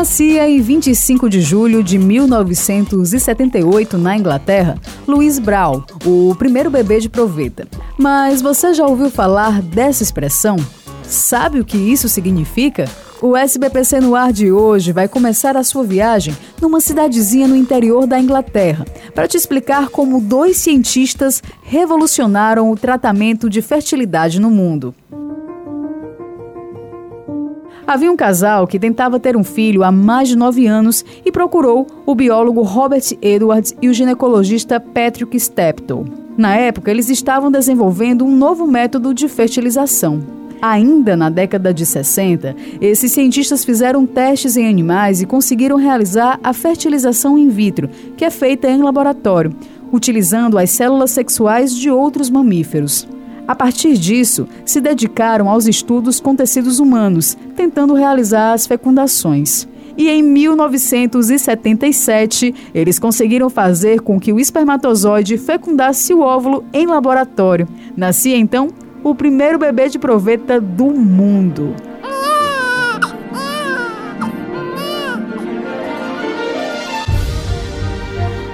Nascia em 25 de julho de 1978 na Inglaterra, Louis Brown, o primeiro bebê de proveta. Mas você já ouviu falar dessa expressão? Sabe o que isso significa? O SBPC no ar de hoje vai começar a sua viagem numa cidadezinha no interior da Inglaterra para te explicar como dois cientistas revolucionaram o tratamento de fertilidade no mundo. Havia um casal que tentava ter um filho há mais de nove anos e procurou o biólogo Robert Edwards e o ginecologista Patrick Steptoe. Na época, eles estavam desenvolvendo um novo método de fertilização. Ainda na década de 60, esses cientistas fizeram testes em animais e conseguiram realizar a fertilização in vitro, que é feita em laboratório, utilizando as células sexuais de outros mamíferos. A partir disso, se dedicaram aos estudos com tecidos humanos, tentando realizar as fecundações. E em 1977, eles conseguiram fazer com que o espermatozoide fecundasse o óvulo em laboratório. Nascia então o primeiro bebê de proveta do mundo.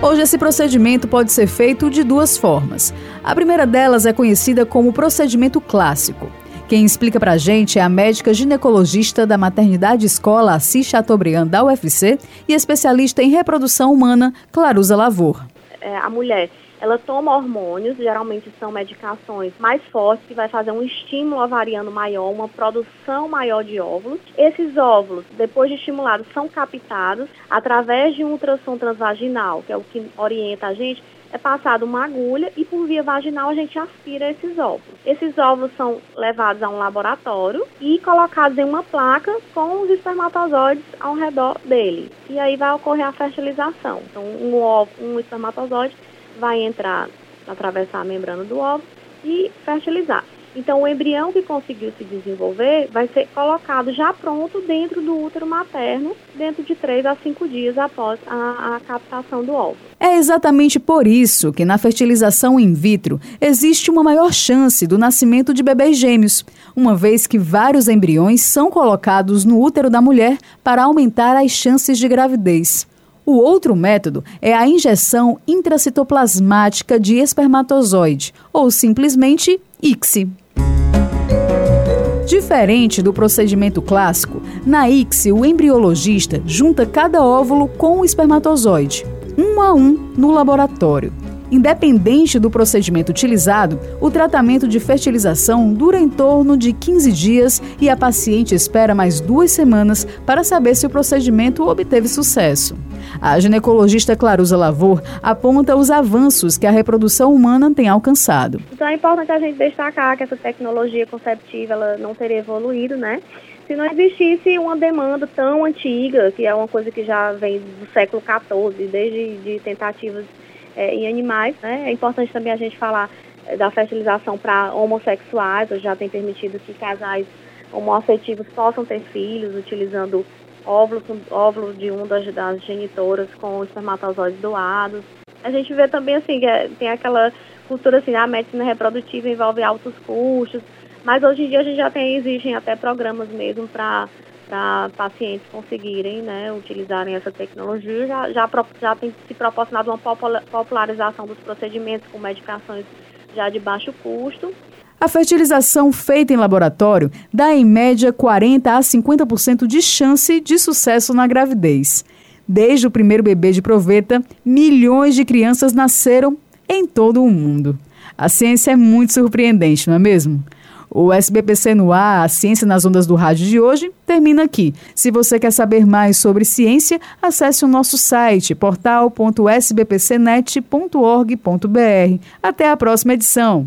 Hoje, esse procedimento pode ser feito de duas formas. A primeira delas é conhecida como procedimento clássico. Quem explica pra gente é a médica ginecologista da Maternidade Escola Assis Chateaubriand da UFC e especialista em reprodução humana, Claruza Lavor. É, a mulher ela toma hormônios, geralmente são medicações mais fortes, que vai fazer um estímulo ovariano maior, uma produção maior de óvulos. Esses óvulos, depois de estimulados, são captados através de um ultrassom transvaginal, que é o que orienta a gente, é passada uma agulha e por via vaginal a gente aspira esses óvulos. Esses óvulos são levados a um laboratório e colocados em uma placa com os espermatozoides ao redor dele. E aí vai ocorrer a fertilização. Então, um, óvulo, um espermatozoide vai entrar, atravessar a membrana do óvulo e fertilizar. Então, o embrião que conseguiu se desenvolver vai ser colocado já pronto dentro do útero materno, dentro de 3 a 5 dias após a, a, captação do óvulo. É exatamente por isso que na fertilização in vitro existe uma maior chance do nascimento de bebês gêmeos, uma vez que vários embriões são colocados no útero da mulher para aumentar as chances de gravidez. O outro método é a injeção intracitoplasmática de espermatozoide, ou simplesmente ICSI. Diferente do procedimento clássico, na ICSI o embriologista junta cada óvulo com o espermatozoide, um a um no laboratório. Independente do procedimento utilizado, o tratamento de fertilização dura em torno de 15 dias e a paciente espera mais duas semanas para saber se o procedimento obteve sucesso. A ginecologista Claruza Lavor aponta os avanços que a reprodução humana tem alcançado. Então é importante a gente destacar que essa tecnologia conceptiva ela não teria evoluído, né? se não existisse uma demanda tão antiga, que é uma coisa que já vem do século XIV, desde de tentativas é, em animais. Né? É importante também a gente falar é, da fertilização para homossexuais, já tem permitido que casais homoafetivos possam ter filhos utilizando óvulos, óvulos de uma das, das genitoras com espermatozoides doados. A gente vê também assim, que é, tem aquela cultura assim, a medicina reprodutiva envolve altos custos, mas hoje em dia a gente já tem, existem até programas mesmo para para pacientes conseguirem né, utilizarem essa tecnologia. Já, já, já tem se proporcionado uma popularização dos procedimentos com medicações já de baixo custo. A fertilização feita em laboratório dá em média 40 a 50% de chance de sucesso na gravidez. Desde o primeiro bebê de proveta, milhões de crianças nasceram em todo o mundo. A ciência é muito surpreendente, não é mesmo? O SBPC no ar, a ciência nas ondas do rádio de hoje, termina aqui. Se você quer saber mais sobre ciência, acesse o nosso site portal.sbpcnet.org.br. Até a próxima edição.